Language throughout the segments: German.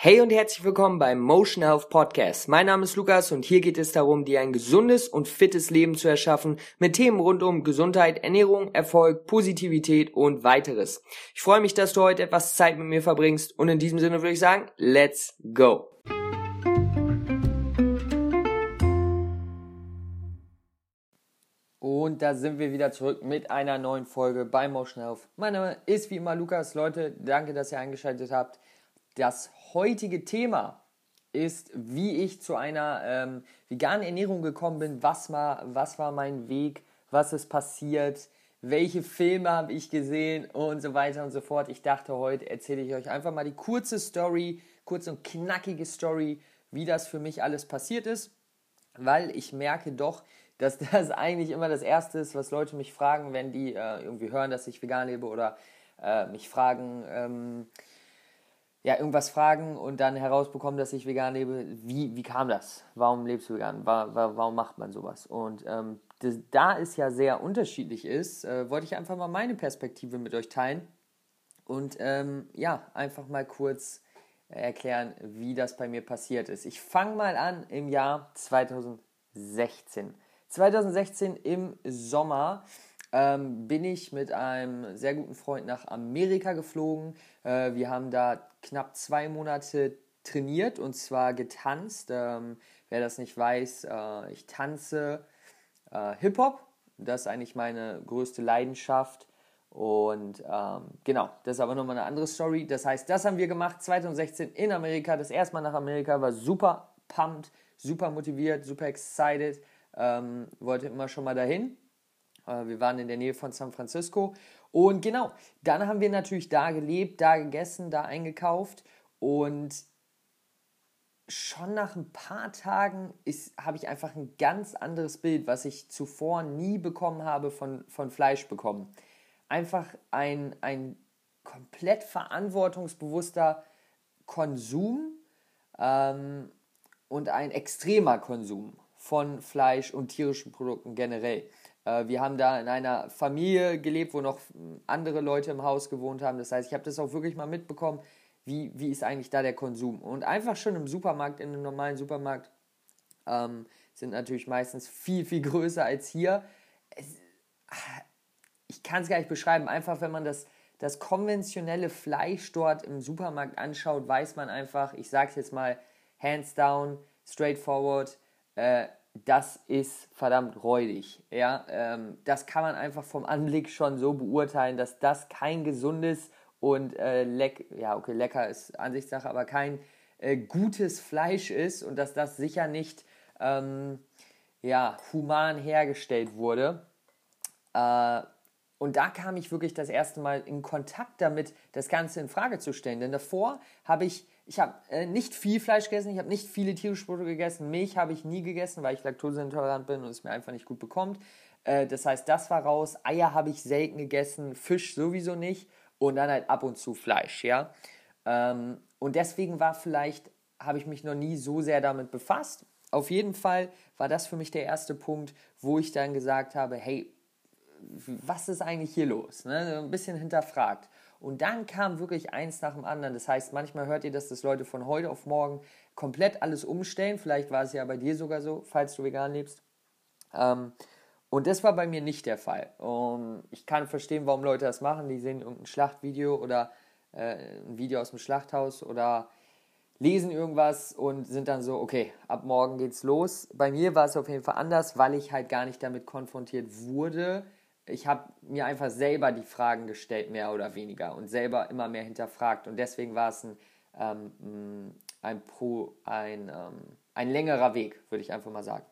Hey und herzlich willkommen beim Motion Health Podcast. Mein Name ist Lukas und hier geht es darum, dir ein gesundes und fittes Leben zu erschaffen mit Themen rund um Gesundheit, Ernährung, Erfolg, Positivität und weiteres. Ich freue mich, dass du heute etwas Zeit mit mir verbringst und in diesem Sinne würde ich sagen, let's go. Und da sind wir wieder zurück mit einer neuen Folge bei Motion Health. Mein Name ist wie immer Lukas. Leute, danke, dass ihr eingeschaltet habt. Das heutige Thema ist, wie ich zu einer ähm, veganen Ernährung gekommen bin, was war, was war mein Weg, was ist passiert, welche Filme habe ich gesehen und so weiter und so fort. Ich dachte, heute erzähle ich euch einfach mal die kurze Story, kurze und knackige Story, wie das für mich alles passiert ist, weil ich merke doch, dass das eigentlich immer das Erste ist, was Leute mich fragen, wenn die äh, irgendwie hören, dass ich vegan lebe oder äh, mich fragen, ähm, ja, irgendwas fragen und dann herausbekommen, dass ich vegan lebe. Wie, wie kam das? Warum lebst du vegan? War, war, warum macht man sowas? Und ähm, das, da es ja sehr unterschiedlich ist, äh, wollte ich einfach mal meine Perspektive mit euch teilen und ähm, ja, einfach mal kurz erklären, wie das bei mir passiert ist. Ich fange mal an im Jahr 2016. 2016 im Sommer ähm, bin ich mit einem sehr guten Freund nach Amerika geflogen. Äh, wir haben da knapp zwei Monate trainiert und zwar getanzt. Ähm, wer das nicht weiß, äh, ich tanze äh, Hip-Hop. Das ist eigentlich meine größte Leidenschaft. Und ähm, genau, das ist aber nochmal eine andere Story. Das heißt, das haben wir gemacht 2016 in Amerika. Das erste Mal nach Amerika war super pumped, super motiviert, super excited. Ähm, wollte immer schon mal dahin. Äh, wir waren in der Nähe von San Francisco. Und genau, dann haben wir natürlich da gelebt, da gegessen, da eingekauft. Und schon nach ein paar Tagen habe ich einfach ein ganz anderes Bild, was ich zuvor nie bekommen habe von, von Fleisch bekommen. Einfach ein, ein komplett verantwortungsbewusster Konsum ähm, und ein extremer Konsum von Fleisch und tierischen Produkten generell. Äh, wir haben da in einer Familie gelebt, wo noch andere Leute im Haus gewohnt haben. Das heißt, ich habe das auch wirklich mal mitbekommen, wie, wie ist eigentlich da der Konsum. Und einfach schon im Supermarkt, in einem normalen Supermarkt, ähm, sind natürlich meistens viel, viel größer als hier. Es, ich kann es gar nicht beschreiben. Einfach, wenn man das, das konventionelle Fleisch dort im Supermarkt anschaut, weiß man einfach, ich sage es jetzt mal, hands down, straightforward, äh, das ist verdammt räudig. Ja? Ähm, das kann man einfach vom Anblick schon so beurteilen, dass das kein gesundes und äh, leck, ja, okay, lecker ist Ansichtssache, aber kein äh, gutes Fleisch ist und dass das sicher nicht ähm, ja, human hergestellt wurde. Äh, und da kam ich wirklich das erste Mal in Kontakt damit, das Ganze in Frage zu stellen. Denn davor habe ich ich habe äh, nicht viel Fleisch gegessen, ich habe nicht viele tierische Produkte gegessen. Milch habe ich nie gegessen, weil ich laktoseintolerant bin und es mir einfach nicht gut bekommt. Äh, das heißt, das war raus. Eier habe ich selten gegessen, Fisch sowieso nicht und dann halt ab und zu Fleisch, ja. Ähm, und deswegen war vielleicht, habe ich mich noch nie so sehr damit befasst. Auf jeden Fall war das für mich der erste Punkt, wo ich dann gesagt habe, hey, was ist eigentlich hier los? Ne? Ein bisschen hinterfragt. Und dann kam wirklich eins nach dem anderen. Das heißt, manchmal hört ihr, dass das Leute von heute auf morgen komplett alles umstellen. Vielleicht war es ja bei dir sogar so, falls du vegan lebst. Ähm, und das war bei mir nicht der Fall. Und ich kann verstehen, warum Leute das machen. Die sehen irgendein Schlachtvideo oder äh, ein Video aus dem Schlachthaus oder lesen irgendwas und sind dann so, okay, ab morgen geht's los. Bei mir war es auf jeden Fall anders, weil ich halt gar nicht damit konfrontiert wurde, ich habe mir einfach selber die Fragen gestellt, mehr oder weniger, und selber immer mehr hinterfragt. Und deswegen war es ein, ähm, ein, Pro, ein, ähm, ein längerer Weg, würde ich einfach mal sagen.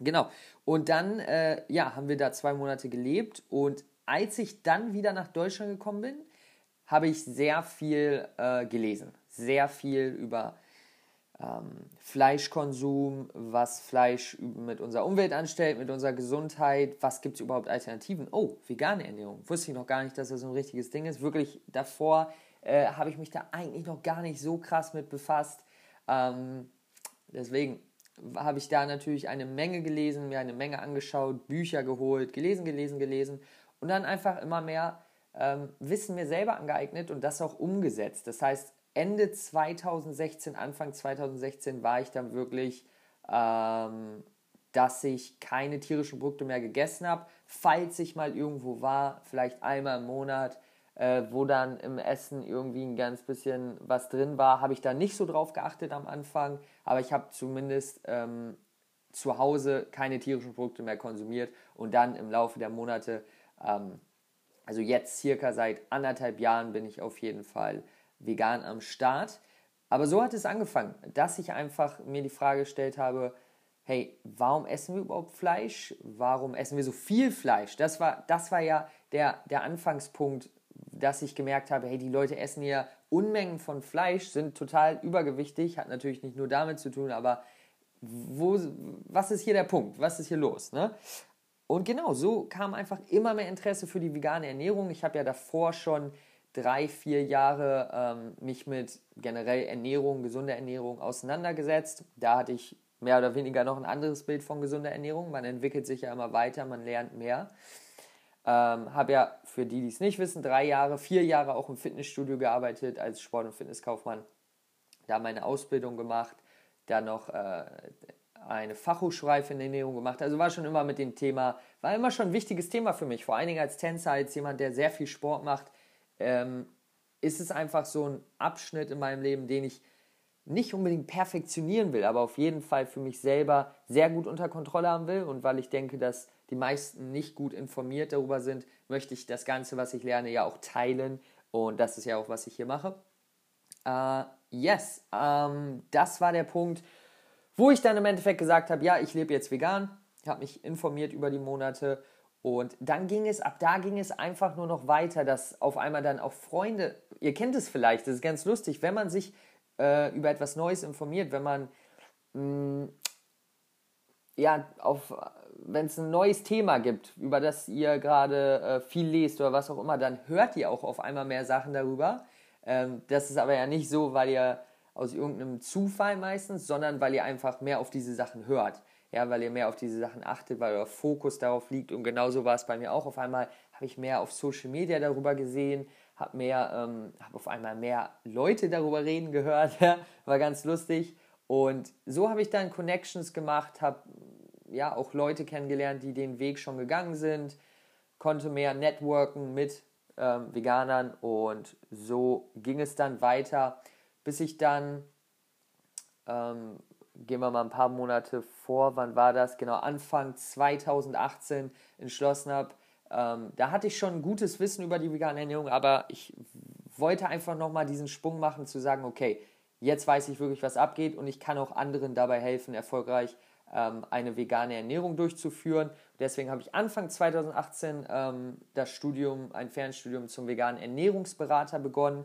Genau. Und dann, äh, ja, haben wir da zwei Monate gelebt. Und als ich dann wieder nach Deutschland gekommen bin, habe ich sehr viel äh, gelesen. Sehr viel über ähm, Fleischkonsum, was Fleisch mit unserer Umwelt anstellt, mit unserer Gesundheit, was gibt es überhaupt Alternativen? Oh, vegane Ernährung. Wusste ich noch gar nicht, dass das so ein richtiges Ding ist. Wirklich davor äh, habe ich mich da eigentlich noch gar nicht so krass mit befasst. Ähm, deswegen habe ich da natürlich eine Menge gelesen, mir eine Menge angeschaut, Bücher geholt, gelesen, gelesen, gelesen und dann einfach immer mehr ähm, Wissen mir selber angeeignet und das auch umgesetzt. Das heißt, Ende 2016, Anfang 2016 war ich dann wirklich, ähm, dass ich keine tierischen Produkte mehr gegessen habe. Falls ich mal irgendwo war, vielleicht einmal im Monat, äh, wo dann im Essen irgendwie ein ganz bisschen was drin war, habe ich da nicht so drauf geachtet am Anfang. Aber ich habe zumindest ähm, zu Hause keine tierischen Produkte mehr konsumiert und dann im Laufe der Monate, ähm, also jetzt circa seit anderthalb Jahren bin ich auf jeden Fall vegan am Start. Aber so hat es angefangen, dass ich einfach mir die Frage gestellt habe, hey, warum essen wir überhaupt Fleisch? Warum essen wir so viel Fleisch? Das war, das war ja der, der Anfangspunkt, dass ich gemerkt habe, hey, die Leute essen hier Unmengen von Fleisch, sind total übergewichtig, hat natürlich nicht nur damit zu tun, aber wo, was ist hier der Punkt? Was ist hier los? Ne? Und genau, so kam einfach immer mehr Interesse für die vegane Ernährung. Ich habe ja davor schon drei, vier Jahre ähm, mich mit generell Ernährung, gesunder Ernährung auseinandergesetzt. Da hatte ich mehr oder weniger noch ein anderes Bild von gesunder Ernährung. Man entwickelt sich ja immer weiter, man lernt mehr. Ähm, habe ja, für die, die es nicht wissen, drei Jahre, vier Jahre auch im Fitnessstudio gearbeitet als Sport- und Fitnesskaufmann. Da meine Ausbildung gemacht, dann noch äh, eine Fachhochschulreife in Ernährung gemacht. Also war schon immer mit dem Thema, war immer schon ein wichtiges Thema für mich. Vor allen Dingen als Tänzer, als jemand, der sehr viel Sport macht, ähm, ist es einfach so ein Abschnitt in meinem Leben, den ich nicht unbedingt perfektionieren will, aber auf jeden Fall für mich selber sehr gut unter Kontrolle haben will. Und weil ich denke, dass die meisten nicht gut informiert darüber sind, möchte ich das Ganze, was ich lerne, ja auch teilen. Und das ist ja auch, was ich hier mache. Uh, yes, ähm, das war der Punkt, wo ich dann im Endeffekt gesagt habe, ja, ich lebe jetzt vegan, Ich habe mich informiert über die Monate und dann ging es, ab da ging es einfach nur noch weiter, dass auf einmal dann auch Freunde, ihr kennt es vielleicht, das ist ganz lustig, wenn man sich äh, über etwas Neues informiert, wenn man mh, mm, ja, auf, wenn es ein neues Thema gibt, über das ihr gerade äh, viel lest oder was auch immer, dann hört ihr auch auf einmal mehr Sachen darüber. Ähm, das ist aber ja nicht so, weil ihr aus irgendeinem Zufall meistens, sondern weil ihr einfach mehr auf diese Sachen hört. Ja, weil ihr mehr auf diese Sachen achtet, weil euer Fokus darauf liegt. Und genauso war es bei mir auch. Auf einmal habe ich mehr auf Social Media darüber gesehen, habe mehr, ähm, habe auf einmal mehr Leute darüber reden gehört. war ganz lustig. Und so habe ich dann Connections gemacht, habe ja auch Leute kennengelernt, die den Weg schon gegangen sind, konnte mehr networken mit ähm, Veganern und so ging es dann weiter bis ich dann, ähm, gehen wir mal ein paar Monate vor, wann war das? Genau, Anfang 2018 entschlossen habe. Ähm, da hatte ich schon ein gutes Wissen über die vegane Ernährung, aber ich wollte einfach nochmal diesen Sprung machen, zu sagen, okay, jetzt weiß ich wirklich, was abgeht und ich kann auch anderen dabei helfen, erfolgreich ähm, eine vegane Ernährung durchzuführen. Deswegen habe ich Anfang 2018 ähm, das Studium, ein Fernstudium zum veganen Ernährungsberater begonnen.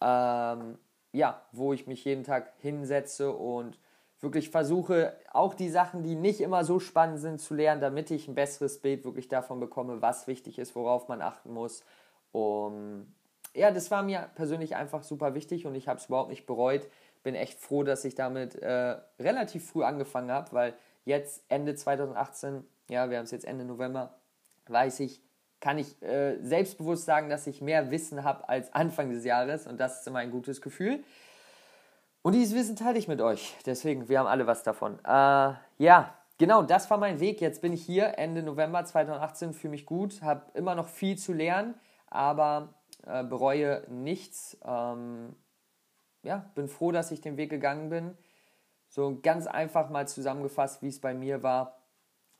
Ähm, ja, wo ich mich jeden Tag hinsetze und wirklich versuche, auch die Sachen, die nicht immer so spannend sind, zu lernen, damit ich ein besseres Bild wirklich davon bekomme, was wichtig ist, worauf man achten muss. Um, ja, das war mir persönlich einfach super wichtig und ich habe es überhaupt nicht bereut. Bin echt froh, dass ich damit äh, relativ früh angefangen habe, weil jetzt Ende 2018, ja, wir haben es jetzt Ende November, weiß ich, kann ich äh, selbstbewusst sagen, dass ich mehr Wissen habe als Anfang des Jahres und das ist immer ein gutes Gefühl. Und dieses Wissen teile ich mit euch. Deswegen, wir haben alle was davon. Äh, ja, genau, das war mein Weg. Jetzt bin ich hier Ende November 2018, fühle mich gut, habe immer noch viel zu lernen, aber äh, bereue nichts. Ähm, ja, bin froh, dass ich den Weg gegangen bin. So ganz einfach mal zusammengefasst, wie es bei mir war.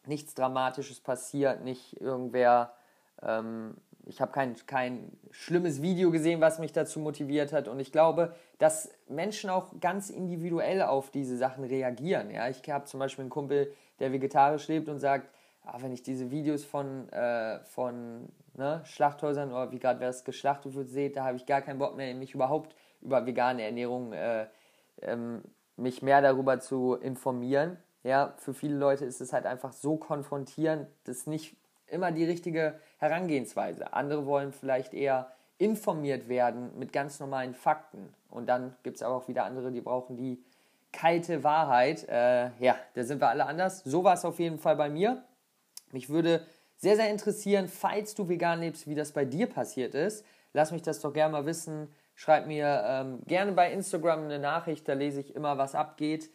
Nichts Dramatisches passiert, nicht irgendwer ähm, ich habe kein, kein schlimmes Video gesehen, was mich dazu motiviert hat. Und ich glaube, dass Menschen auch ganz individuell auf diese Sachen reagieren. Ja? Ich habe zum Beispiel einen Kumpel, der vegetarisch lebt und sagt, ah, wenn ich diese Videos von, äh, von ne, Schlachthäusern oder wie gerade wer es geschlachtet wird sehe, da habe ich gar keinen Bock mehr, mich überhaupt über vegane Ernährung, äh, ähm, mich mehr darüber zu informieren. Ja, für viele Leute ist es halt einfach so konfrontierend, das nicht immer die richtige Herangehensweise. Andere wollen vielleicht eher informiert werden mit ganz normalen Fakten. Und dann gibt es aber auch wieder andere, die brauchen die kalte Wahrheit. Äh, ja, da sind wir alle anders. So war es auf jeden Fall bei mir. Mich würde sehr, sehr interessieren, falls du vegan lebst, wie das bei dir passiert ist. Lass mich das doch gerne mal wissen. Schreibt mir ähm, gerne bei Instagram eine Nachricht, da lese ich immer, was abgeht.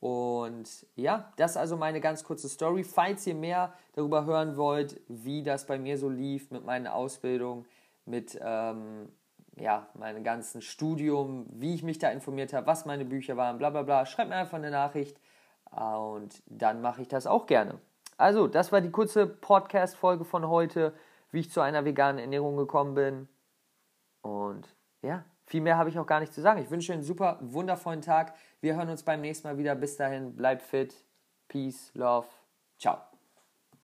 Und ja, das ist also meine ganz kurze Story. Falls ihr mehr darüber hören wollt, wie das bei mir so lief mit meiner Ausbildung, mit ähm, ja, meinem ganzen Studium, wie ich mich da informiert habe, was meine Bücher waren, bla bla bla, schreibt mir einfach eine Nachricht und dann mache ich das auch gerne. Also, das war die kurze Podcast-Folge von heute, wie ich zu einer veganen Ernährung gekommen bin. Und ja, viel mehr habe ich auch gar nicht zu sagen. Ich wünsche einen super wundervollen Tag. Wir hören uns beim nächsten Mal wieder. Bis dahin, bleibt fit. Peace, Love. Ciao.